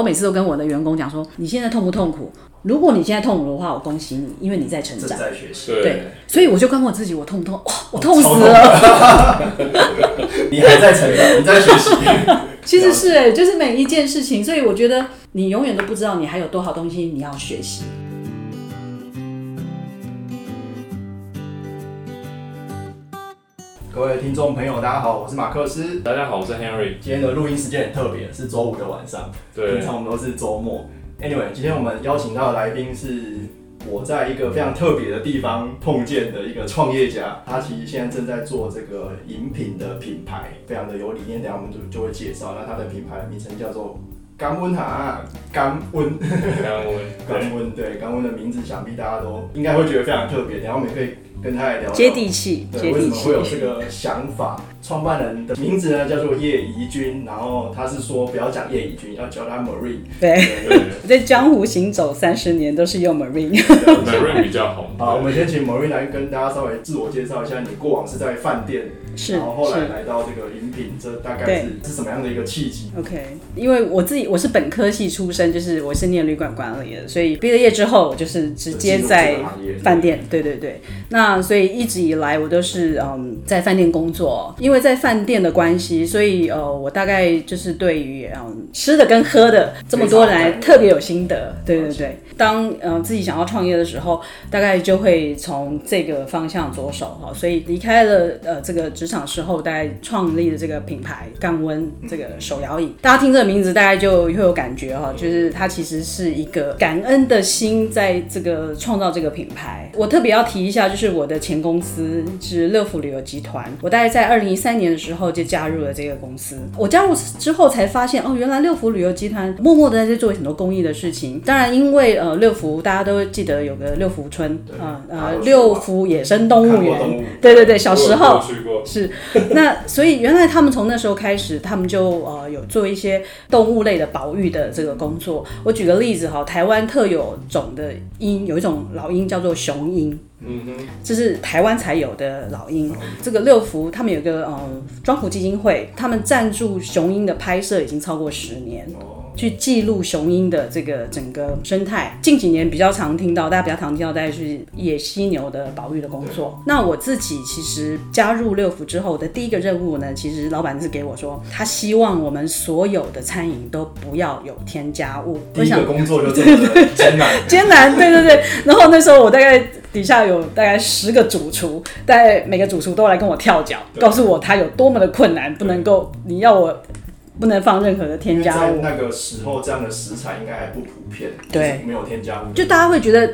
我每次都跟我的员工讲说，你现在痛不痛苦？如果你现在痛苦的话，我恭喜你，因为你在成长。在学习，对，所以我就跟我自己，我痛不痛？哇，我痛死了。你还在成长，你在学习。其实是哎，就是每一件事情，所以我觉得你永远都不知道你还有多少东西你要学习。各位听众朋友，大家好，我是马克思。大家好，我是 Henry。今天的录音时间很特别，是周五的晚上。对平常我们都是周末。Anyway，今天我们邀请到的来宾是我在一个非常特别的地方碰见的一个创业家，他其实现在正在做这个饮品的品牌，非常的有理念，等下我们就就会介绍。那他的品牌名称叫做甘温哈甘温。甘温，甘温对甘温的名字，想必大家都应该会觉得非常特别。等一下我们也可以跟他来聊聊接地气，对，接地为什么会有气。这个想法？创办人的名字呢叫做叶怡君，然后他是说不要讲叶怡君，要叫他 Marine。对，在江湖行走三十年，都是用 Marine。Marine 比较红。好，我们先请 Marine 来跟大家稍微自我介绍一下，你过往是在饭店，是然后后来。来到这个饮品，这大概是是什么样的一个契机？OK，因为我自己我是本科系出身，就是我是念旅馆管理的，所以毕了业之后，我就是直接在饭店，对对对。那所以一直以来我都是嗯在饭店工作，因为在饭店的关系，所以呃我大概就是对于嗯吃的跟喝的这么多来特别有心得，对对对。当呃自己想要创业的时候，大概就会从这个方向着手哈，所以离开了呃这个职场之后，大概创立了这个品牌干温这个手摇椅。大家听这个名字，大概就会有感觉哈，就是它其实是一个感恩的心在这个创造这个品牌。我特别要提一下，就是我的前公司是乐福旅游集团，我大概在二零一三年的时候就加入了这个公司。我加入之后才发现，哦，原来乐福旅游集团默默的在做很多公益的事情。当然，因为呃六福大家都记得有个六福村啊呃六福野生动物园，对对对，小时候是，那所以原来他们从那时候开始，他们就呃有做一些动物类的保育的这个工作。我举个例子哈，台湾特有种的鹰有一种老鹰叫做雄鹰。嗯哼，这是台湾才有的老鹰。这个六福他们有个呃庄福基金会，他们赞助雄鹰的拍摄已经超过十年。哦，去记录雄鹰的这个整个生态。近几年比较常听到，大家比较常听到，大概是野犀牛的保育的工作。那我自己其实加入六福之后的第一个任务呢，其实老板是给我说，他希望我们所有的餐饮都不要有添加物。第一个工作就这么的 艰难。艰难，对对对。然后那时候我大概底下有大概十个主厨，大概每个主厨都来跟我跳脚，告诉我他有多么的困难，不能够你要我不能放任何的添加物。那个时候，这样的食材应该还不普遍，对就是没有添加物，就大家会觉得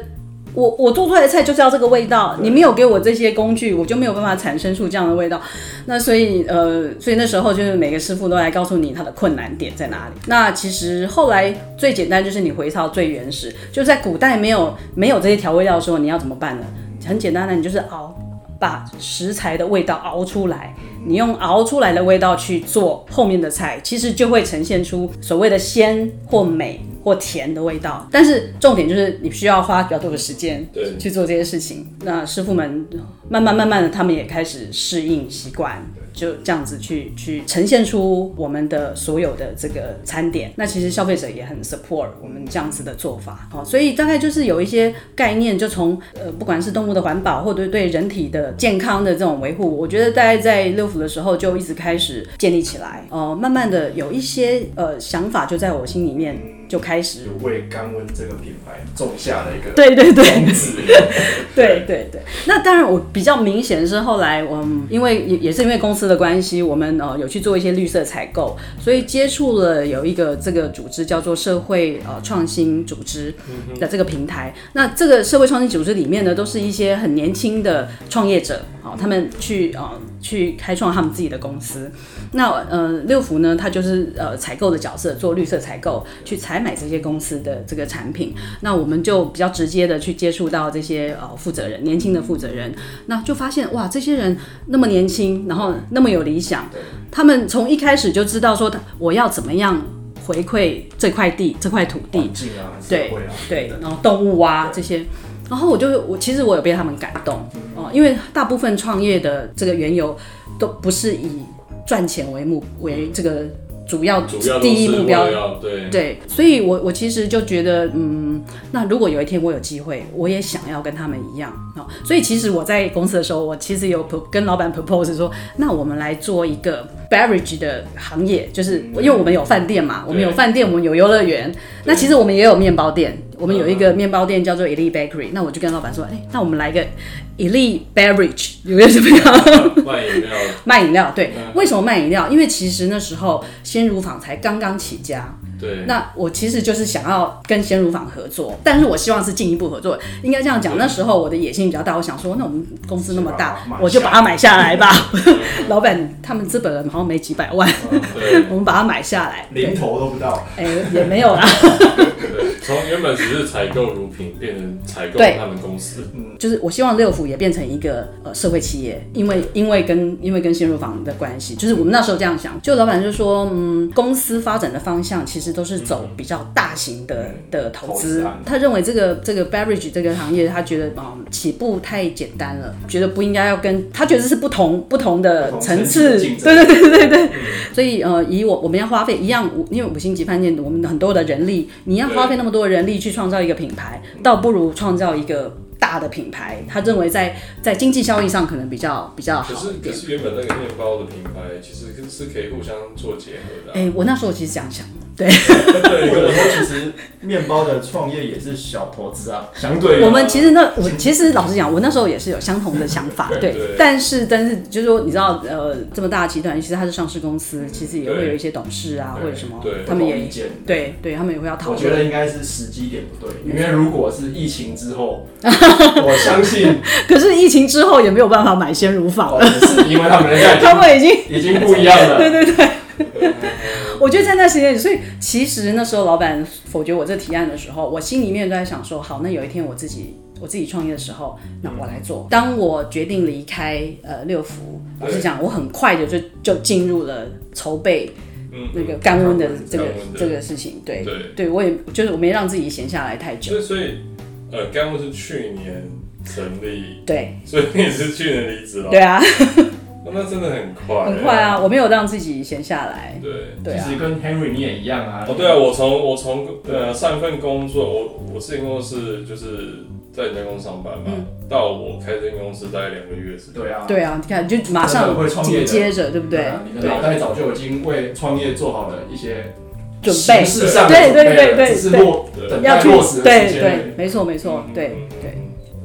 我我做出来的菜就是要这个味道，你没有给我这些工具，我就没有办法产生出这样的味道。那所以呃，所以那时候就是每个师傅都来告诉你他的困难点在哪里。那其实后来最简单就是你回到最原始，就在古代没有没有这些调味料的时候，你要怎么办呢？很简单的，你就是熬。把食材的味道熬出来，你用熬出来的味道去做后面的菜，其实就会呈现出所谓的鲜或美或甜的味道。但是重点就是你需要花比较多的时间对去做这些事情。那师傅们慢慢慢慢的，他们也开始适应习惯，就这样子去去呈现出我们的所有的这个餐点。那其实消费者也很 support 我们这样子的做法，好，所以大概就是有一些概念，就从呃不管是动物的环保，或者对人体的健康的这种维护，我觉得大概在六福的时候就一直开始建立起来，呃，慢慢的有一些呃想法就在我心里面就开始。就为甘温这个品牌种下了一个对对对，种子。对对对，那当然我比较明显的是后来我们因为也也是因为公司的关系，我们呃有去做一些绿色采购，所以接触了有一个这个组织叫做社会呃创新组织的这个平台。那这个社会创新组织里面呢，都是一些很年轻的创业者，好、他们去呃去开创他们自己的公司。那呃六福呢，他就是呃采购的角色，做绿色采购，去采买这些公司的这个产品。那我们就比较直接的去接触到这些呃负责人，年轻的负责人，那就发现哇，这些人那么年轻，然后那么有理想，他们从一开始就知道说我要怎么样回馈这块地、这块土地，啊，对啊，对，然后动物啊这些，然后我就我其实我有被他们感动哦、因为大部分创业的这个缘由都不是以赚钱为目为这个主要第一目标。对。对，所以我我其实就觉得，嗯，那如果有一天我有机会，我也想要跟他们一样哦。所以其实我在公司的时候，我其实有跟老板 propose 说，那我们来做一个 beverage 的行业，就是因为我们有饭店嘛，我们有饭店，我们有游乐园，那其实我们也有面包店。我们有一个面包店叫做 Elite Bakery，那我就跟老板说，哎、那我们来个 Elite Beverage，有没有怎么样？卖饮料，卖饮料，对，嗯。为什么卖饮料？因为其实那时候鲜乳坊才刚刚起家，对，那我其实就是想要跟鲜乳坊合作，但是我希望是进一步合作。应该这样讲，那时候我的野心比较大，我想说，那我们公司那么大我就把它买下来吧。老板他们资本人好像没几百万，对。我们把它买下来。零对，头都不到，哎、也没有啦，对，从原本只是采购乳品，变成采购他们公司，嗯。就是我希望六福也变成一个呃社会企业，因为因为跟因为跟鲜乳坊的关系，就是我们那时候这样想，就老板就说，嗯，公司发展的方向其实都是走比较大型的的投投资他认为这个这个 beverage 这个行业，他觉得嗯起步太简单了，觉得不应该要跟他觉得是不同不同的层次，对对对对对，所以呃以我我们要花费一样，因为五星级饭店我们很多的人力，你要花费那么多多人力去创造一个品牌，倒不如创造一个。大的品牌，他认为在在经济效益上可能比较比较可是可好一点。是原本那个面包的品牌其实是可以互相做结合的哎、啊，我那时候其实这样想，对，对，或者说其实面包的创业也是小投资啊，相对我们其实那我其实老实讲，我那时候也是有相同的想法，对。对但是但是就是说，你知道，呃，这么大的集团，其实它是上市公司，其实也会有一些董事啊，或者什么对，他们也意见。对对，他们也会要讨论我觉得。应该是时机点不对，因为如果是疫情之后，我相信 可是疫情之后也没有办法买鲜乳坊哦了，是因为他们人家已经 他们已经已经不一样了。对对对。我觉得在那时间，所以其实那时候老板否决我这提案的时候，我心里面都在想说，好，那有一天我自己我自己创业的时候，那我来做。当我决定离开呃六福，老实讲，我很快的就就进入了筹备嗯，那个干温的这个这个事情。对对，对，我也就是我没让自己闲下来太久。所以所以呃，干温是去年成立，对 所以你是去年离职了，对啊，哦那真的很快，很快啊，，我没有让自己闲下来。对。对啊其，实跟 Henry 你也一样啊。哦，对啊，我从我从呃上一份工作，我我之前工作是就是在人家公司上班嘛，嗯到我开这间公司大概两个月时间。对啊，对啊，你看就马上会创业接着，对不对啊？你的对，脑袋早就已经为创业做好了一些准备。对对对对对只是落要去对对没错没错对。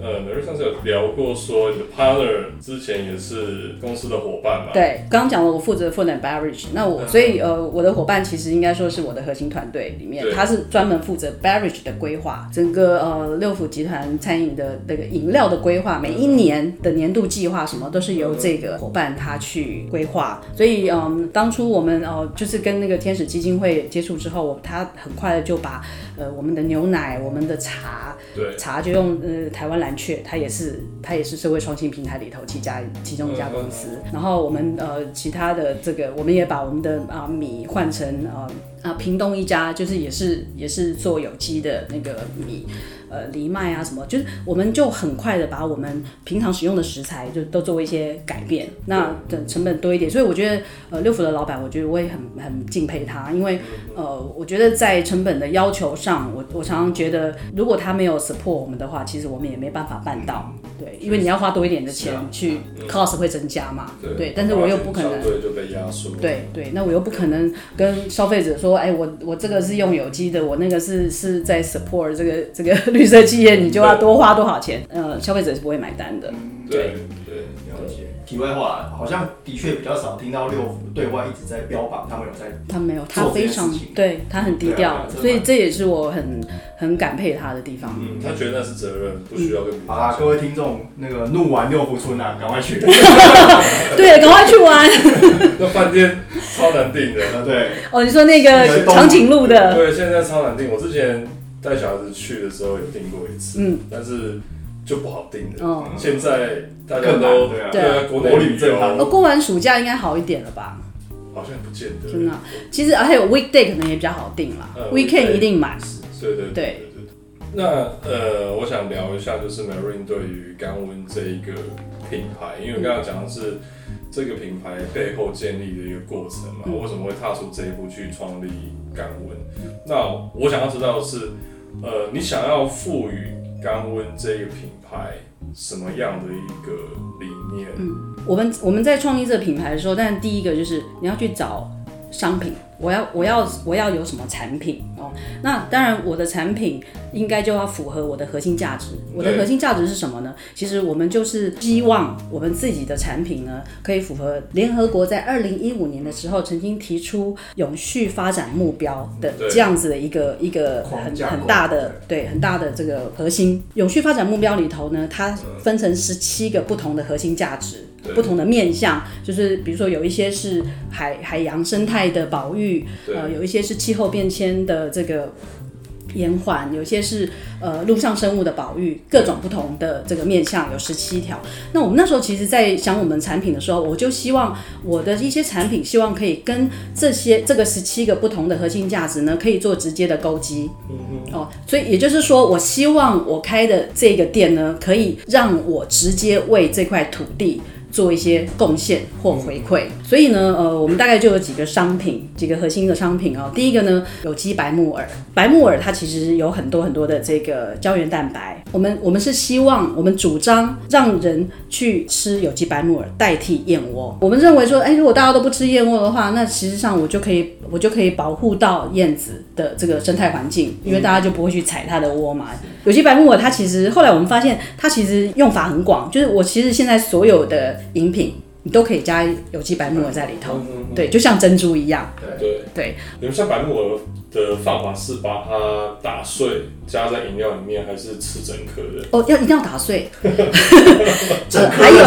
呃，美瑞上次有聊过说你的 partner 之前也是公司的伙伴嘛？对，刚刚讲了，我负责 food and beverage，那我嗯所以呃，我的伙伴其实应该说是我的核心团队里面，他是专门负责 beverage 的规划，整个呃六福集团餐饮的那个饮料的规划，每一年的年度计划什么都是由这个伙伴他去规划。所以嗯，当初我们呃就是跟那个天使基金会接触之后，我他很快的就把呃我们的牛奶、我们的茶，对茶就用呃台湾蓝雀，它也是它也是社会创新平台里头其家其中一家公司。然后我们呃其他的这个，我们也把我们的啊、米换成呃啊屏东一家，就是也是也是做有机的那个米。呃，藜麦啊什么，就是我们就很快的把我们平常使用的食材就都做一些改变，那的成本多一点，所以我觉得呃六福的老板，我觉得我也很很敬佩他，因为呃我觉得在成本的要求上，我我常常觉得如果他没有 support 我们的话，其实我们也没办法办到，对，因为你要花多一点的钱去嗯 cost 会增加嘛，对对，但是我又不可能。对就被压缩。对对，那我又不可能跟消费者说，哎，我我这个是用有机的，我那个是是在 support 这个这个 绿色企业，你就要多花多少钱？呃，消费者是不会买单的。对对，了解。题外话，好像的确比较少听到六福对外一直在标榜他们有在他没有，他非常对他很低调，所以这也是我很很感佩他的地方。嗯，他觉得那是责任，不需要跟别人好啦，各位听众，那个怒玩六福村啊，赶快去。对，赶快去玩 那饭店超难订的。呃，对，哦！你说那个长颈鹿的，对，现在超难订。我之前带小孩子去的时候有订过一次，嗯，但是就不好订的。哦，现在大家更都难对啊对啊，国内国旅游哦，过完暑假应该好一点了吧？好像不见得。真的啊其实还有 weekday 可能也比较好定啦呃，weekend weekday 一定满。对对对对对对。那呃，我想聊一下，就是 Marine 对于干温这一个品牌，因为我刚刚讲的是这个品牌背后建立的一个过程嘛？嗯为什么会踏出这一步去创立干温？那我想要知道的是，呃，你想要赋予干温这个品牌什么样的一个理念？我们我们在创立这个品牌的时候，但第一个就是你要去找商品，我要我要我要有什么产品哦。那当然，我的产品应该就要符合我的核心价值。我的核心价值是什么呢？其实我们就是希望我们自己的产品呢，可以符合联合国在二零一五年的时候曾经提出永续发展目标的这样子的一个一个很很大的对很大的这个核心。永续发展目标里头呢，它分成十七个不同的核心价值。不同的面向，就是比如说有一些是海海洋生态的保育，对呃，有一些是气候变迁的这个延缓，有些是呃陆上生物的保育，各种不同的这个面向有十七条。那我们那时候其实，在想我们产品的时候，我就希望我的一些产品，希望可以跟这些这个十七个不同的核心价值呢，可以做直接的勾稽。哦，所以也就是说，我希望我开的这个店呢，可以让我直接为这块土地。做一些贡献或回馈，所以呢，呃，我们大概就有几个商品，几个核心的商品哦。第一个呢，有机白木耳，白木耳它其实有很多很多的这个胶原蛋白。我们我们是希望，我们主张让人去吃有机白木耳代替燕窝。我们认为说，哎，如果大家都不吃燕窝的话，那其实上我就可以我就可以保护到燕子的这个生态环境，因为大家就不会去踩它的窝嘛。有机白木耳它其实后来我们发现，它其实用法很广，就是我其实现在所有的饮品，你都可以加有机白木耳在里头，嗯对，就像珍珠一样，对对。你们像白木耳的方法是把它打碎加在饮料里面，还是吃整颗的？哦，要一定要打碎，还有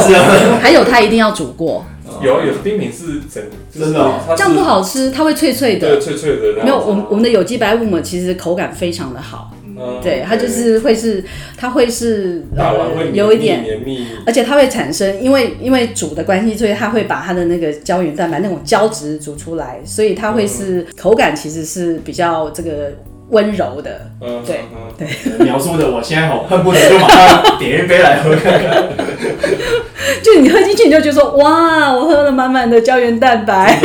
还有它一定要煮过，有啊有的冰品是整，真的这样不好吃，它会脆脆对，的。脆脆的。没有，我们我们的有机白木耳其实口感非常的好，嗯对，它就是会是，它会是呃有一点。而且它会产生，因为因为煮的关系，所以它会把它的那个胶原蛋白那种胶质煮出来，所以它会是口感其实是比较这个温柔的。嗯，对嗯描述的，我现在好恨不得就马上点一杯来喝看看。就你喝进去，你就觉得说，哇，我喝了满满的胶原蛋白。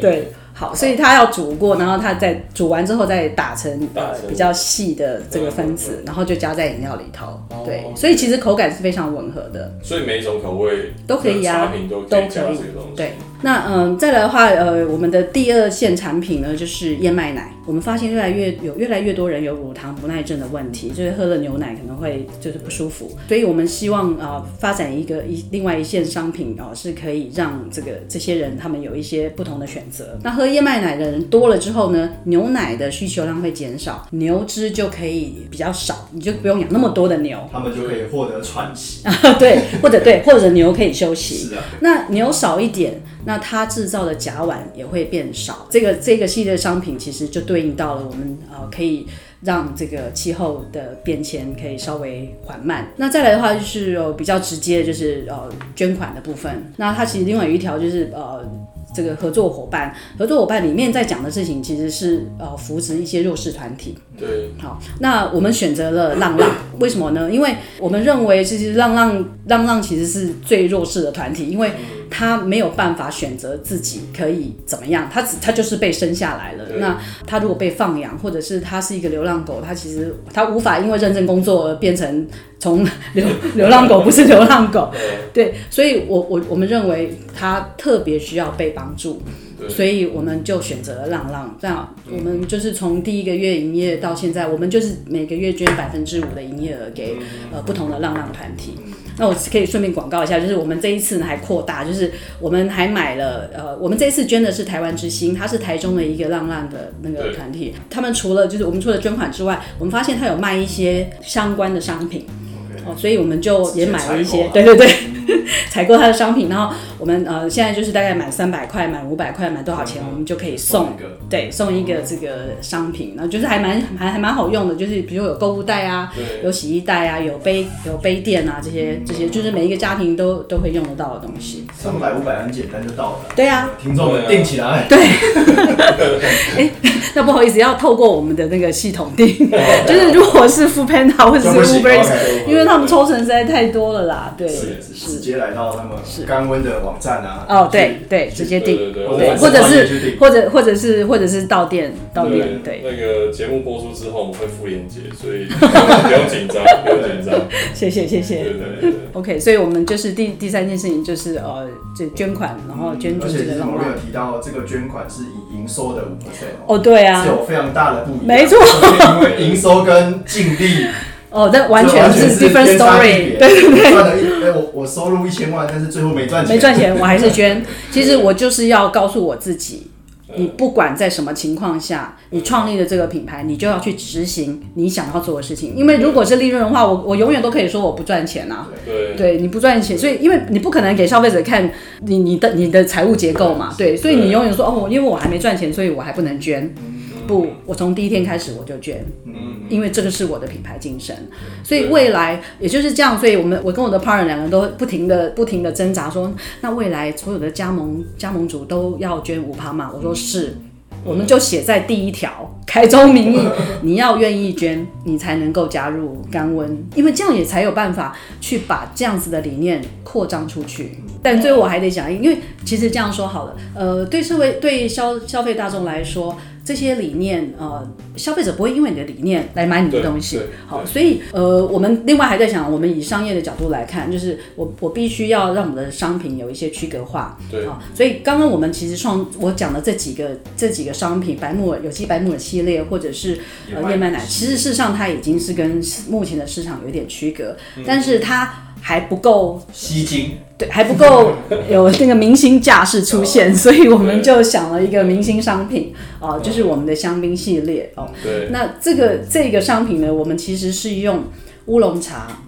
对，好，所以它要煮过，然后它再煮完之后再打成呃比较细的这个分嗯子，然后就加在饮料里头。哦对，所以其实口感是非常吻合的。所以每一种口味都可以啊都可都以加这个东西。对，那嗯，再来的话，呃，我们的第二线产品呢，就是燕麦奶。我们发现越来越有越来越多人有乳糖不耐症的问题，就是喝了牛奶可能会就是不舒服，所以我们希望啊、呃发展一个一另外一线商品哦、是可以让这个这些人他们有一些不同的选择。那喝燕麦奶的人多了之后呢，牛奶的需求量会减少，牛只就可以比较少，你就不用养那么多的牛。他们就可以获得喘息啊。对，或者对，或者牛可以休息。是啊，那牛少一点，那它制造的甲烷也会变少。这个这个系列商品其实就对应到了我们呃可以让这个气候的变迁可以稍微缓慢。那再来的话就是呃比较直接，就是呃捐款的部分。那它其实另外有一条就是呃。这个合作伙伴，合作伙伴里面在讲的事情其实是呃扶持一些弱势团体，对，好，那我们选择了浪浪，为什么呢？因为我们认为其实浪浪浪浪其实是最弱势的团体，因为他没有办法选择自己可以怎么样，他只他就是被生下来了。那他如果被放养，或者是他是一个流浪狗，他其实他无法因为认真工作而变成从流流浪狗不是流浪狗。对对，所以我我我们认为他特别需要被帮助。所以我们就选择了浪浪，这样我们就是从第一个月营业到现在，我们就是每个月捐百分之五的营业额给呃不同的浪浪团体。那我可以顺便广告一下，就是我们这一次呢还扩大，就是我们还买了呃，我们这一次捐的是台湾之星，它是台中的一个浪浪的那个团体。他们除了就是我们除了捐款之外，我们发现他有卖一些相关的商品。哦，所以我们就也买了一些，对对对，采购他的商品，然后我们呃现在就是大概满三百块、满五百块、满多少钱，我们就可以送一个，对，送一个这个商品，然后就是还蛮还还蛮好用的，就是比如有购物袋啊，有洗衣袋啊，有杯有杯垫啊，这些这些就是每一个家庭都都会用得到的东西。三百五百很简单就到了。对啊，听众们定起来。对，哎，那不好意思，要透过我们的那个系统订，就是如果是 Food Panda 或者是 Uber 因为他们抽成实在太多了啦。对，是是直接来到他们甘温的网站啊。哦，对对，直接订，对对对对，我或者是或者或者是或者是到店到店，对，那个节目播出之后我们会附链接，所以 不用紧张，不用紧张。谢谢谢谢。对对对，OK，所以我们就是第第三件事情就是呃，就捐款，然后捐助而且这个浪漫其实我们有。提到这个捐款是以营收的五 percent 哦，对啊是，有非常大的不一样。没错因为营收跟净利哦，那完全是 different story，对对 对。赚了一哎，我我收入一千万，但是最后没赚钱，没赚钱，我还是 捐。其实我就是要告诉我自己，你不管在什么情况下，你创立了这个品牌，你就要去执行你想要做的事情。因为如果是利润的话，我我永远都可以说我不赚钱啊。对对，你不赚钱，所以因为你不可能给消费者看你你的你的财务结构嘛，对，所以你永远说哦，因为我还没赚钱，所以我还不能捐。不，我从第一天开始我就捐，嗯，因为这个是我的品牌精神，所以未来也就是这样，所以我们我跟我的 partner 两个人都不停的不停的挣扎说，那未来所有的加盟加盟主都要捐五趴嘛？我说是。我们就写在第一条，开宗明义，你要愿意捐，你才能够加入甘温，因为这样也才有办法去把这样子的理念扩张出去。但最后我还得讲，因为其实这样说好了，呃，对社会对消消费大众来说，这些理念，呃，消费者不会因为你的理念来买你的东西。好，所以呃，我们另外还在想，我们以商业的角度来看，就是我我必须要让我们的商品有一些区隔化。对好，所以刚刚我们其实创我讲的这几个这几个商品，白木耳有机白木耳系列，或者是呃燕麦奶，其实事实上它已经是跟目前的市场有点区隔，但是它还不够吸睛，对，还不够 有那个明星架势出现，所以我们就想了一个明星商品，哦、就是我们的香槟系列哦。对，那这个这个商品呢，我们其实是用乌龙茶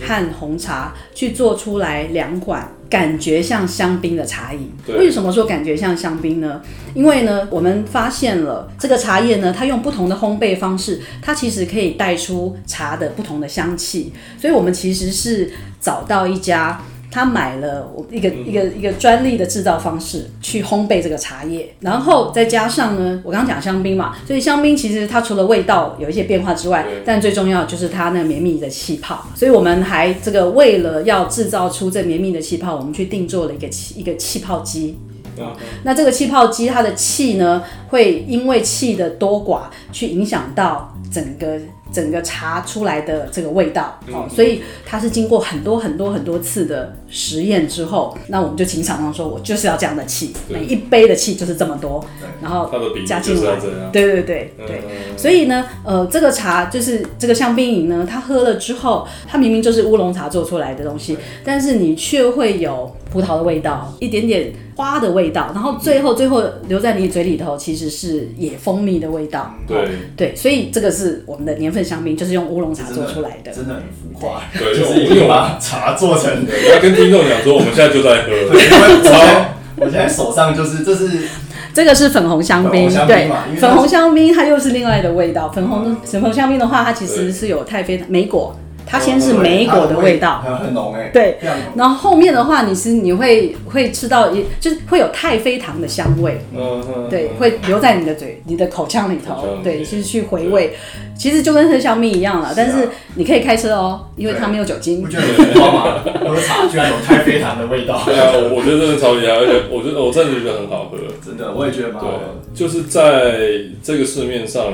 和红茶去做出来两款感觉像香槟的茶饮。为什么说感觉像香槟呢？因为呢，我们发现了这个茶叶呢，它用不同的烘焙方式，它其实可以带出茶的不同的香气。所以我们其实是找到一家。他买了我一个一个一个专利的制造方式去烘焙这个茶叶，然后再加上呢，我刚刚讲香槟嘛，所以香槟其实它除了味道有一些变化之外，但最重要就是它那个绵密的气泡。所以我们还这个为了要制造出这绵密的气泡，我们去定做了一个气一个气泡机。嗯那这个气泡机它的气呢，会因为气的多寡去影响到整个整个茶出来的这个味道。哦，所以它是经过很多很多很多次的实验之后，那我们就请厂商说，我就是要这样的气，每一杯的气就是这么多，然后加进来。对对对对。嗯，所以呢，呃，这个茶就是这个香槟饮呢，它喝了之后，它明明就是乌龙茶做出来的东西，但是你却会有葡萄的味道，一点点花的味道，然后最后最后留在你嘴里头，其实是野蜂蜜的味道。对对，所以这个是我们的年份香槟，就是用乌龙茶做出来的。真的很浮夸，对就是已经把茶做成。的，要跟听众讲说，我们现在就在喝。对，因为我现在我现在手上就是这是这个是粉红香槟，粉红香对嘛因为，粉红香槟它又是另外的味道。粉红粉红香槟的话，它其实是有太妃莓果，它先是对莓果的的味道。很很浓哎，对。然后后面的话，你是你会会吃到一就是会有太妃糖的香味，嗯嗯，对，会留在你的嘴、你的口腔里头，对，就是去回味。其实就跟喝香蜜一样了，但是你可以开车哦，因为它没有酒精不。觉得很浮夸吗？喝茶居然有太妃糖的味道，对啊，我我觉得真的超厉害，而且我觉得我真的觉得很好喝。真的，我也觉得蛮好喝。对，就是在这个市面上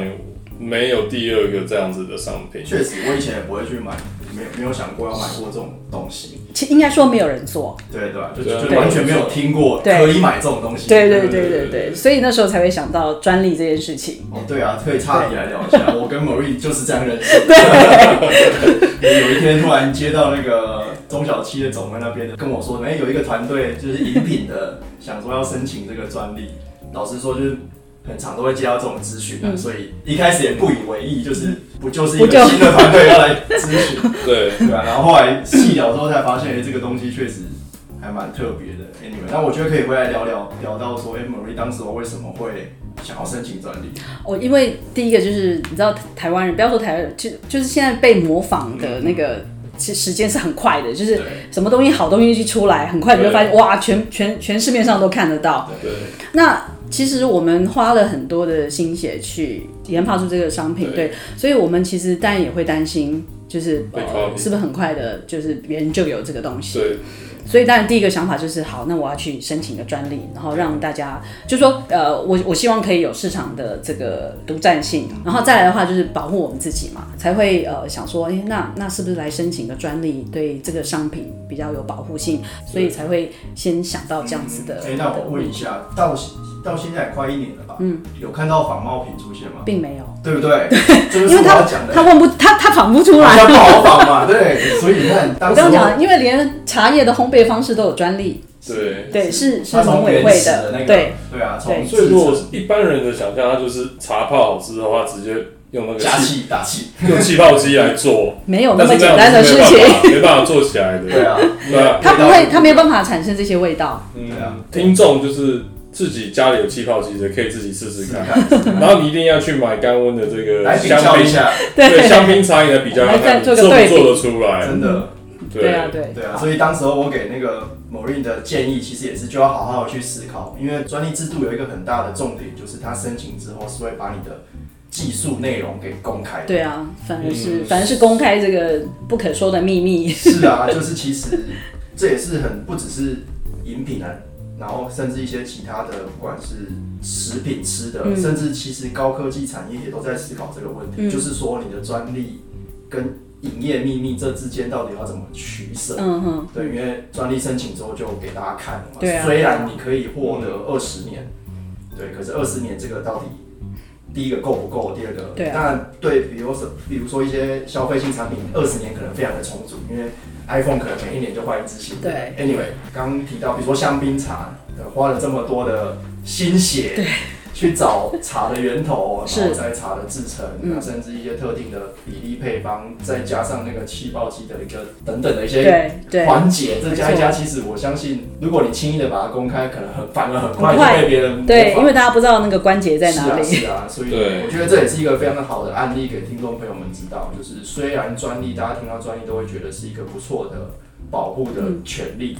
没有第二个这样子的商品。确实，我以前也不会去买，没有没有想过要买过这种东西。其应该说没有人做，对对吧？就就完全没有听过可以买这种东西。对对对对对对，所以那时候才会想到专利这件事情。哦，对啊，可以岔题来聊一下。我跟 Marie 就是这样认识的。有一天突然接到那个中小企业总会那边的跟我说，哎、有一个团队就是饮品的，想说要申请这个专利。老实说，就是很常都会接到这种咨询啊，嗯所以一开始也不以为意，就是不就是一个新的团队要来咨询，对，对啊。然后后来细聊之后才发现，哎、这个东西确实还蛮特别的。Anyway，那我觉得可以回来聊聊聊到说，哎、m a r i e 当时我为什么会想要申请专利？哦，因为第一个就是你知道台湾人，不要说台湾人，就就是现在被模仿的那个。其实时间是很快的，就是什么东西好东西一出来，很快你就发现哇，全全全市面上都看得到。对，那其实我们花了很多的心血去研发出这个商品，对。对，所以我们其实当然也会担心，就是呃是不是很快的，就是别人就有这个东西。对，所以当然第一个想法就是好，那我要去申请个专利，然后让大家就说呃，我我希望可以有市场的这个独占性，然后再来的话就是保护我们自己嘛，才会呃想说，哎、那那是不是来申请个专利，对这个商品比较有保护性，所以才会先想到这样子的。哎、那我问一下，到到现在快一年了吧？嗯，有看到仿冒品出现吗？并没有，对不对？对因为他讲，他问不他他仿不出来。不好仿嘛，对，所以你看，我刚刚讲，因为连茶叶的烘焙方式都有专利，对。对，是是农委会的那个，对，对啊，对从所以如果制一般人的想象，他就是茶泡好之后，话直接用那个气气打气，用气泡机来做，没有那么简单的事情。没办法，做起来的。对啊，对啊，他不会，他没有办法产生这些味道。嗯听众就是自己家里有气泡机的，可以自己试试看。看，然后你一定要去买干温的这个来比香槟，较一下，对香槟茶饮来比较 做不做个对做得出来？真的，对啊，对对啊，所以当时候我给那个 Maureen 的建议，其实也是就要好好的去思考，因为专利制度有一个很大的重点，就是它申请之后是会把你的技术内容给公开的。对啊，反正是嗯反正是公开这个不可说的秘密。是啊，就是其实这也是很不只是饮品啊，然后甚至一些其他的，不管是食品吃的，嗯甚至其实高科技产业也都在思考这个问题，嗯就是说你的专利跟营业秘密这之间到底要怎么取舍？嗯哼，对，因为专利申请之后就给大家看了嘛。对啊虽然你可以获得二十年，对，可是二十年这个到底第一个够不够？第二个，对啊当然对，比如说比如说一些消费性产品，二十年可能非常的充足，因为 iPhone 可能每一年就换一支新的。对，Anyway，刚刚提到，比如说香槟茶，呃花了这么多的心血。去找茶的源头，是。然后再茶的制成，嗯。那甚至一些特定的比例配方，再加上那个气泡机的一个等等的一些环节，这加一加，其实我相信，如果你轻易的把它公开，可能很反而很快就被别人对，因为大家不知道那个关节在哪里。是啊，是啊，所以我觉得这也是一个非常好的案例，给听众朋友们知道，就是虽然专利，大家听到专利都会觉得是一个不错的保护的权利，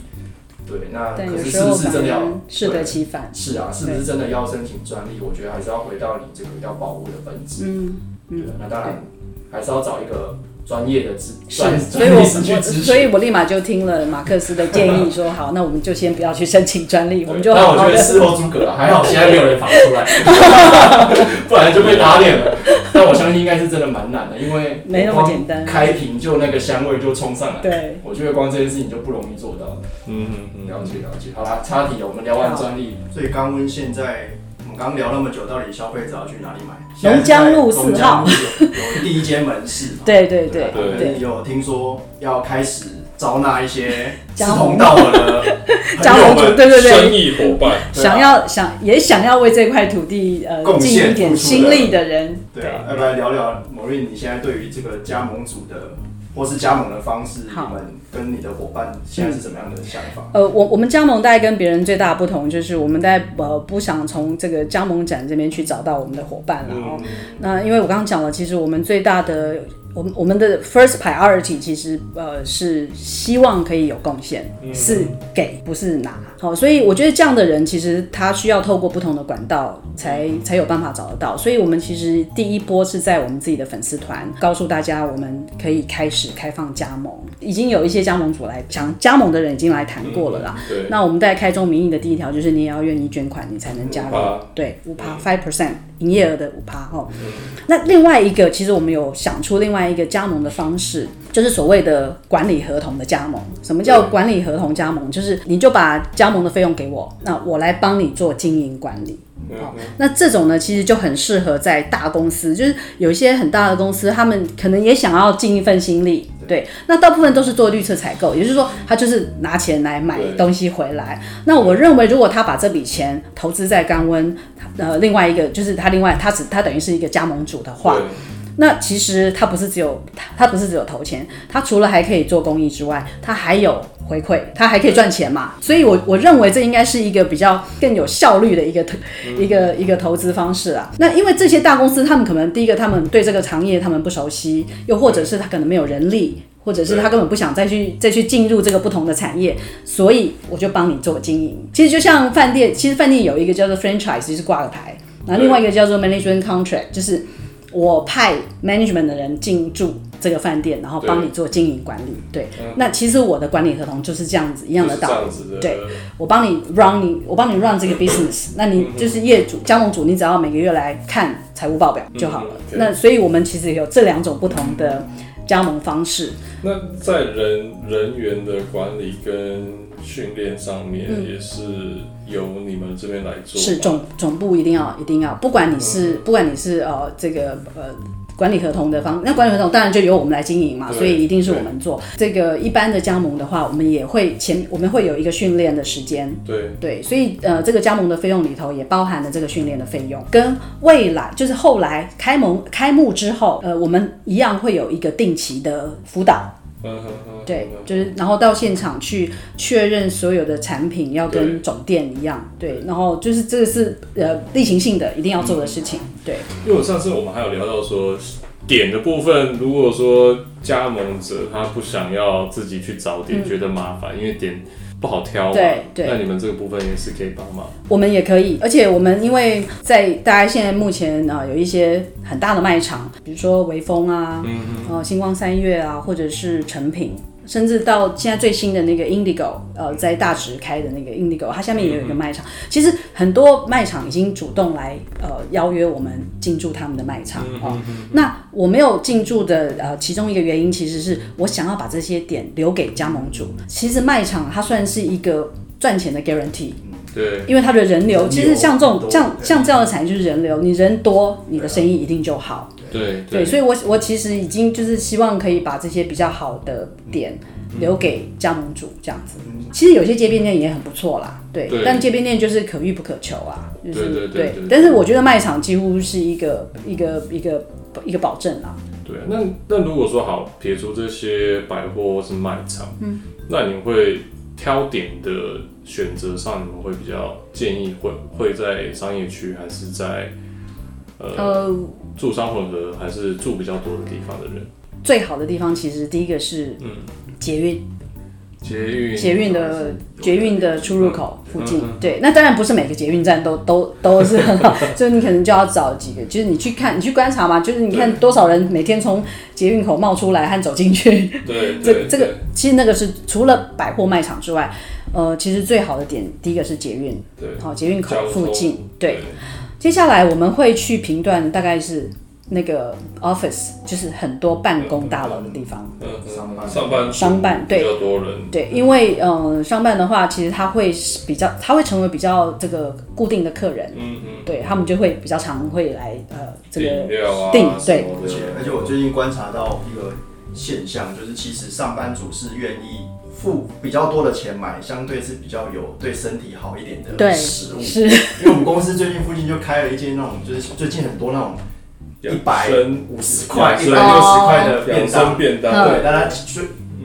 对，那可是是不是真的要适得其反。是啊，是不是真的要申请专利？我觉得还是要回到你这个要保护的本质。嗯对嗯，，那当然还是要找一个专业的支是，专所以我专利师去我咨询。所以我立马就听了马克思的建议，说好，那我们就先不要去申请专利，我们就但好好的。我觉得事后诸葛了，还好现在没有人仿出来，不然就被打脸了。但我相信应该是真的蛮难的，因为没那么简单光开瓶就那个香味就冲上来。对，我觉得光这件事情就不容易做到。嗯嗯了解了解。好啦，插题了，我们聊完专利，所以刚温现在我们刚聊那么久，到底消费者要去哪里买？龙江路四号。有有第一间门市嘛？对对对有听说要开始招纳一些志同道合的加盟主，朋友们，对对对，生意伙伴，想要想也想要为这块土地呃贡献尽一点心力的人，对啊，要不要聊聊某瑞，你现在对于这个加盟组的或是加盟的方式，好你们跟你的伙伴现在是怎么样的想法？呃，我我们加盟大概跟别人最大的不同就是，我们在呃不想从这个加盟展这边去找到我们的伙伴了哦。那因为我刚刚讲了，其实我们最大的我们我们的 first priority 其实呃是希望可以有贡献，是给不是拿。好、所以我觉得这样的人其实他需要透过不同的管道才才有办法找得到。所以我们其实第一波是在我们自己的粉丝团告诉大家，我们可以开始开放加盟，已经有一些加盟主来想加盟的人已经来谈过了啦。对，那我们在开宗明义的第一条就是你也要愿意捐款，你才能加入。对，五趴 five percent 营业额的五趴哦。那另外一个，其实我们有想出另外一个加盟的方式，就是所谓的管理合同的加盟。什么叫管理合同加盟？就是你就把加盟的费用给我，那我来帮你做经营管理。好，那这种呢，其实就很适合在大公司，就是有一些很大的公司，他们可能也想要尽一份心力，对。那大部分都是做绿色采购，也就是说，他就是拿钱来买东西回来。那我认为，如果他把这笔钱投资在干温，呃，另外一个就是他另外他只他等于是一个加盟主的话，那其实他不是只有他他不是只有投钱，他除了还可以做公益之外，他还有回馈，他还可以赚钱嘛。所以我我认为这应该是一个比较更有效率的一个投、一个一个投资方式啊。那因为这些大公司，他们可能第一个他们对这个行业他们不熟悉，又或者是他可能没有人力。或者是他根本不想再去再去进入这个不同的产业，所以我就帮你做经营。其实就像饭店，其实饭店有一个叫做 franchise，就是挂个牌，然后另外一个叫做 management contract，就是我派 management 的人进驻这个饭店，然后帮你做经营管理。对，那其实我的管理合同就是这样子一样的道理。对，我帮你 run 你，我帮你 run 这个 business，那你就是业主加盟主，你只要每个月来看财务报表就好了。那所以我们其实有这两种不同的。加盟方式，那在人人员的管理跟训练上面，也是由你们这边来做。是总总部一定要一定要，不管你是不管你是呃这个呃。管理合同的方，那管理合同当然就由我们来经营嘛，所以一定是我们做。这个一般的加盟的话，我们也会前我们会有一个训练的时间。对对，所以呃，这个加盟的费用里头也包含了这个训练的费用，跟未来就是后来开盟开幕之后，呃，我们一样会有一个定期的辅导。对，就是然后到现场去确认所有的产品要跟总店一样，对，然后就是这个是呃例行性的一定要做的事情，对。因为我上次我们还有聊到说点的部分，如果说加盟者他不想要自己去找点，觉得麻烦，因为点。不好挑，对对，那你们这个部分也是可以帮忙。我们也可以，而且我们因为在大家现在目前啊有一些很大的卖场，比如说微风啊，嗯嗯，呃星光三月啊，或者是成品。甚至到现在最新的那个 Indigo，呃，在大直开的那个 Indigo，它下面也有一个卖场。其实很多卖场已经主动来呃邀约我们进驻他们的卖场哦。那我没有进驻的呃其中一个原因，其实是我想要把这些点留给加盟主。其实卖场它算是一个赚钱的 guarantee，对，因为它的人流，其实像这种像像这样的产业就是人流，你人多，你的生意一定就好。对对，所以我我其实已经就是希望可以把这些比较好的点留给加盟主这样子。其实有些街边店也很不错啦，对，但街边店就是可遇不可求啊，就是对。但是我觉得卖场几乎是一个一个一个一个保证啦。对，那那如果说好撇除这些百货或是卖场，嗯，那你会挑点的选择上，你们会比较建议会会在商业区还是在？呃，住商混合还是住比较多的地方的人，最好的地方其实第一个是嗯。捷运，捷运捷运的捷运的出入口附近，对，那当然不是每个捷运站都都都是很好，所以你可能就要找几个，就是你去看，你去观察嘛，就是你看多少人每天从捷运口冒出来和走进去，对，这这个其实那个是除了百货卖场之外，呃，其实最好的点第一个是捷运，对，好，捷运口附近，对。接下来我们会去评断，大概是那个 office，就是很多办公大楼的地方。嗯，上班上班商办对比较多人。对，因为嗯，商办的话，其实他会比较，他会成为比较这个固定的客人。嗯嗯。对他们就会比较常会来呃这个订对。而且而且我最近观察到一个现象，就是其实上班族是愿意。付比较多的钱买相对是比较有对身体好一点的食物，是，因为我们公司最近附近就开了一间那种，就是最近很多那种一百五十块、一百六十块的便当，便当，对，但它主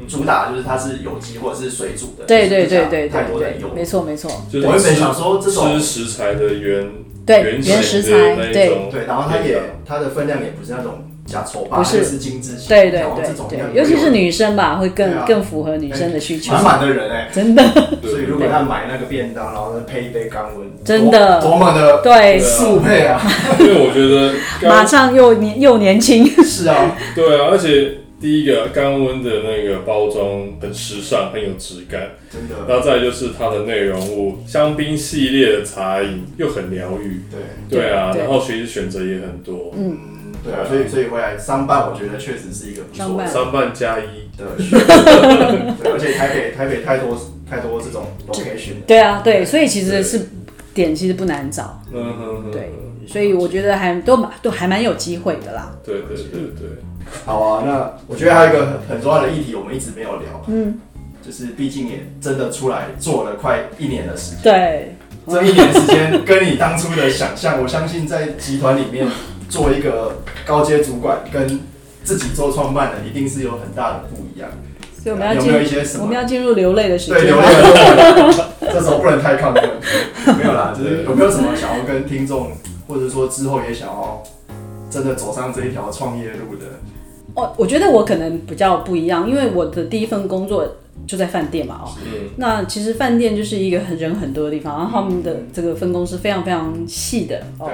主打就是它是有机或者是水煮的，对对对对太多的油，没错没错。我原本想说这种吃食材的原对原食材，对。对，然后它也它的分量也不是那种。加丑吧，不是是精致型，对对对对，尤其是女生吧，会更更符合女生的需求。满满的人哎，真的。所以如果他买那个便当，然后再配一杯干温，真的多么的对速配啊！因为我觉得 马上又年又年轻。是啊，对啊，而且第一个干温的那个包装很时尚，很有质感，真的。然后再就是它的内容物，香槟系列的茶饮又很疗愈，对对啊，然后其实选择也很多，嗯。对啊，所以所以回来商办，我觉得确实是一个不错商办。加一。的选择，而且台北台北太多太多这种 location。对啊，对，所以其实是点其实不难找，嗯哼，对，所以我觉得还都都还蛮有机会的啦。对对对对，好啊，那我觉得还有一个很很重要的议题，我们一直没有聊，嗯，就是毕竟也真的出来做了快一年的时间，对，这一年时间跟你当初的想象，我相信在集团里面。做一个高阶主管跟自己做创办的，一定是有很大的不一样。所以我们要有进没有一些什么我们要进入流泪的时对，间流了。泪的，这时候不能太亢奋。没有啦，就是有没有什么想要跟听众，或者说之后也想要真的走上这一条创业路的？哦，我觉得我可能比较不一样，因为我的第一份工作就在饭店嘛，哦，嗯，那其实饭店就是一个很人很多的地方，然后他们的这个分工是非常非常细的哦。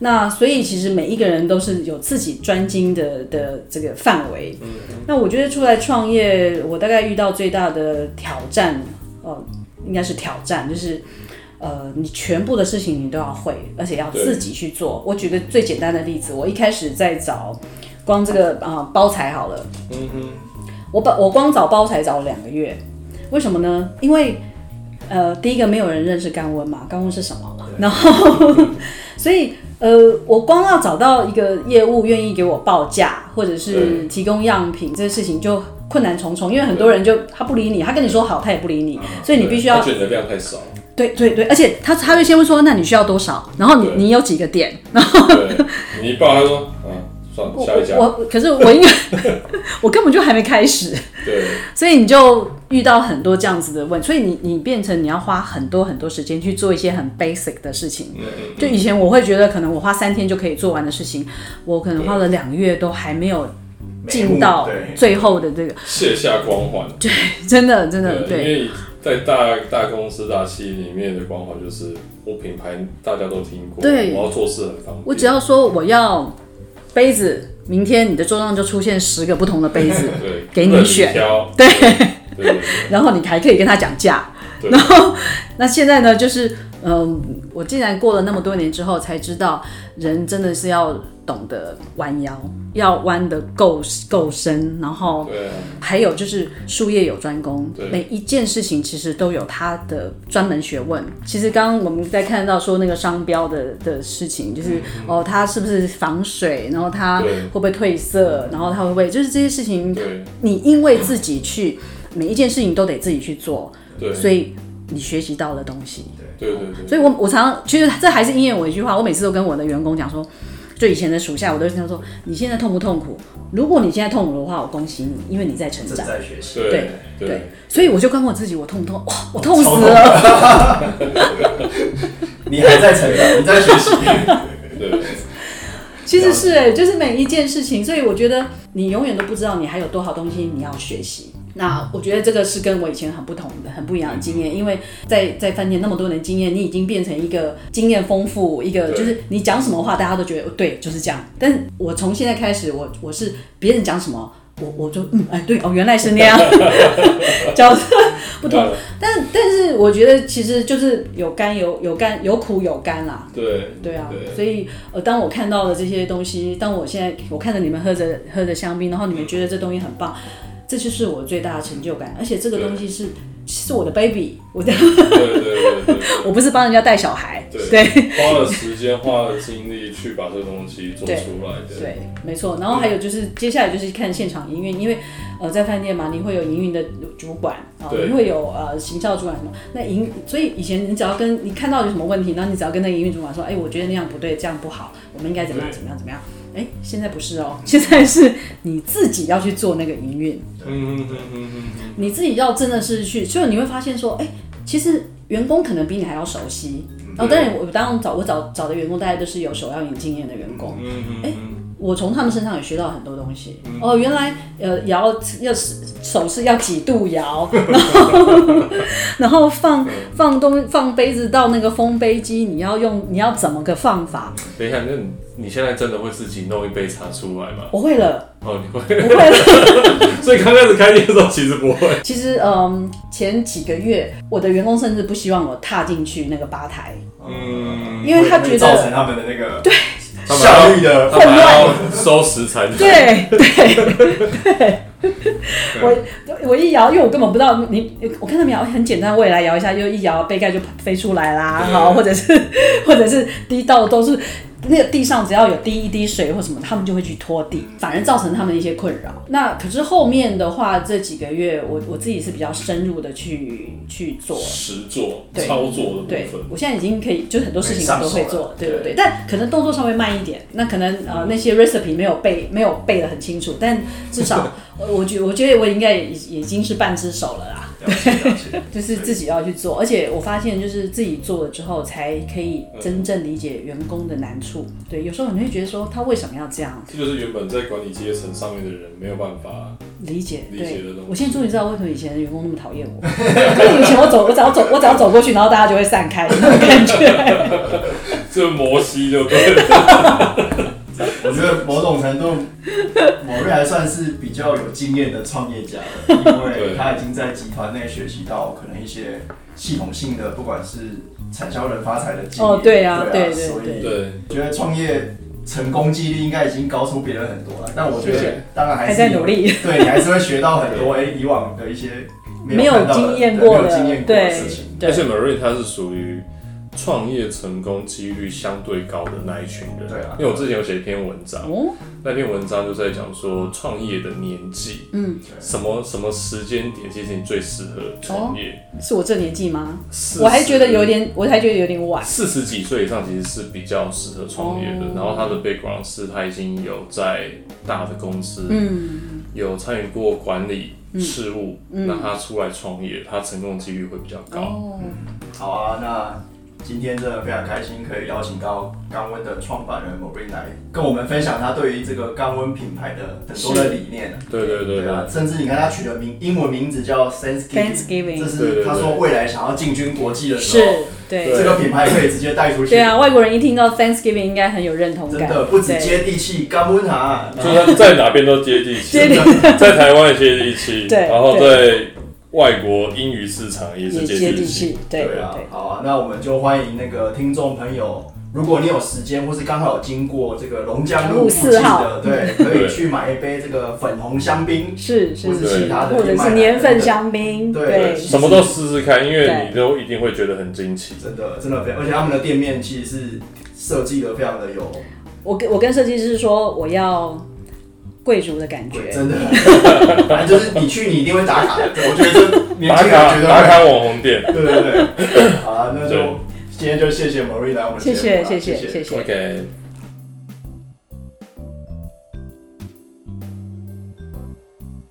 那所以其实每一个人都是有自己专精的的这个范围。嗯那我觉得出来创业，我大概遇到最大的挑战，呃，应该是挑战，就是。呃，你全部的事情你都要会，而且要自己去做。我举个最简单的例子，我一开始在找，光这个啊、呃包材好了，嗯哼，我把我光找包材找了两个月，为什么呢？因为呃，第一个没有人认识干温嘛，干温是什么？然后 所以呃，我光要找到一个业务愿意给我报价，或者是提供样品，这些事情就困难重重。因为很多人就他不理你，他跟你说好，他也不理你，所以你必须要他觉得你的量太少，对对对，而且他他会先问说，那你需要多少？然后你你有几个点？然后，你一报他说，啊，我下一家，我可是我应该 我根本就还没开始。对，所以你就遇到很多这样子的问，所以你你变成你要花很多很多时间去做一些很 basic 的事情。嗯嗯，就以前我会觉得可能我花三天就可以做完的事情，我可能花了两个月都还没有进到最后的这个，卸下光环，对真的真的对。因为在大大公司大企业里面的光环就是我品牌大家都听过，对我要做事很方便，我只要说我要杯子，明天你的桌上就出现十个不同的杯子，给你选，对。然后你还可以跟他讲价。然后那现在呢，就是嗯，我竟然过了那么多年之后才知道，人真的是要懂得弯腰，要弯得够够深，然后还有就是术业有专攻，每一件事情其实都有它的专门学问。其实刚刚我们在看到说那个商标的的事情，就是、哦，它是不是防水，然后它会不会褪色，然后它会不会，就是这些事情，你因为自己去每一件事情都得自己去做，对所以你学习到的东西。对对对，所以我我常常其实这还是应验我一句话，我每次都跟我的员工讲说，就以前的属下，我都跟他说，你现在痛不痛苦？如果你现在痛苦的话，我恭喜你，因为你在成长。在学习。对对对对，所以我就跟我自己，我痛不痛？哇，我痛死了。你还在成长，你在学习。对 其实是哎，就是每一件事情，所以我觉得你永远都不知道你还有多少东西你要学习。那我觉得这个是跟我以前很不同的、很不一样的经验，因为在在饭店那么多年经验，你已经变成一个经验丰富，一个就是你讲什么话，大家都觉得对，就是这样。但是我从现在开始，我我是别人讲什么，我我就嗯哎对哦，原来是那样，角色不同。但但是我觉得其实就是有甘有有甘有苦有甘啦。对对啊，对所以呃，当我看到了这些东西，当我现在我看着你们喝着喝着香槟，然后你们觉得这东西很棒，这就是我最大的成就感。而且这个东西是是我的 baby，我的对对对对 我不是帮人家带小孩，对对花了时间花了精力去把这个东西做出来的，对，没错。然后还有就是接下来就是看现场营运，因为呃在饭店嘛，你会有营运的主管啊，你会有呃行销主管什么。那营所以以前你只要跟你看到有什么问题，然后你只要跟那个营运主管说，哎，我觉得那样不对，这样不好，我们应该怎么样对怎么样怎么样。哎，现在不是哦，现在是你自己要去做那个营运，嗯嗯嗯嗯嗯你自己要真的是去，所以你会发现说，哎，其实员工可能比你还要熟悉。然后当然我当然找我找找的员工，大家都是有手要有经验的员工。嗯嗯嗯嗯，我从他们身上也学到很多东西。哦，原来呃摇要手势要几度摇，然 后 然后放放东放杯子到那个封杯机，你要用你要怎么个放法？等一下，那你你现在真的会自己弄一杯茶出来吗？我会了，哦，你会，我会了。所以刚开始开店的时候其实不会，其实嗯，前几个月我的员工甚至不希望我踏进去那个吧台，嗯，因为他觉得造成得他们的那个对。他们效率的他们还要收食材，对对。对，我我一摇，因为我根本不知道你，我看他们摇很简单，我也来摇一下，就一摇杯盖就飞出来啦，对。好，或者是或者是滴到都是那个地上只要有滴一滴水或什么，他们就会去拖地，反而造成他们一些困扰。那可是后面的话，这几个月我我自己是比较深入的去去做。实做对操作的部对分，，我现在已经可以，就是很多事情我都会做，对对对，但可能动作稍微慢一点，那可能呃那些 recipe 没有背没有背的很清楚，但至少呃 我觉我觉得我应该也已经是半只手了啦。了解了解。就是自己要去做，而且我发现就是自己做了之后，才可以真正理解员工的难处。对，有时候你会觉得说他为什么要这样这就是原本在管理阶层上面的人没有办法。理解。理解的东西，我现在终于知道为什么以前的员工那么讨厌我。就是以前我走，我只要走，我只要走过去，然后大家就会散开那种感觉。这摩西就对了，我觉得某种程度，某瑞还算是比较有经验的创业家了，因为他已经在集团内学习到可能一些系统性的，不管是产销人发财的经验。哦对啊对对所以对，觉得创业成功几率应该已经高出别人很多了。但我觉得当然还还是有在努力，对你还是会学到很多哎、以往的一些没有看到的经验过的没有经验过的事情。对而且 Marine 他是属于创业成功几率相对高的那一群人。对啊因为我之前有写一篇文章，哦，那篇文章就在讲说创业的年纪，嗯，什么什么时间点其实你最适合创业。是我这年纪吗？40哦我还觉得有点，我还觉得有点晚。四十几岁以上其实是比较适合创业的。哦然后他的 background 是他已经有在大的公司，嗯，有参与过管理事务，嗯那他出来创业，他成功几率会比较高。哦，好啊，那今天真的非常开心，可以邀请到钢温的创办人 Maureen 来跟我们分享他对于这个钢温品牌的很多的理念。对对对对，啊，甚至你看他取的名英文名字叫 Thanksgiving，Thanksgiving 这是他说未来想要进军国际的时是候，，对。这个品牌可以直接带出去。对啊，外国人一听到 Thanksgiving 应该很有认同感，真的不止接地气，钢温塔，就是在哪边都接地气，接地在台湾也接地气，对然后在外国英语市场也是也接地接地气气。，对对啊，，好啊，那我们就欢迎那个听众朋友，如果你有时间，或是刚好有经过这个龙江路附近路四号。的，对，可以去买一杯这个粉红香槟，是是或是是，其他的或者是年份香槟，对对，什么都试试看，因为你都一定会觉得很惊奇。真的真的非常，而且他们的店面其实是设计的非常的有我跟我跟设计师说我要贵族的感觉，真的，反正就是你去你一定会打卡的，我觉得这年打轻人卡绝对会，打卡网红店。对对对，好啊，那就今天就谢谢 Marie 来我们谢谢谢谢。谢谢。，OK。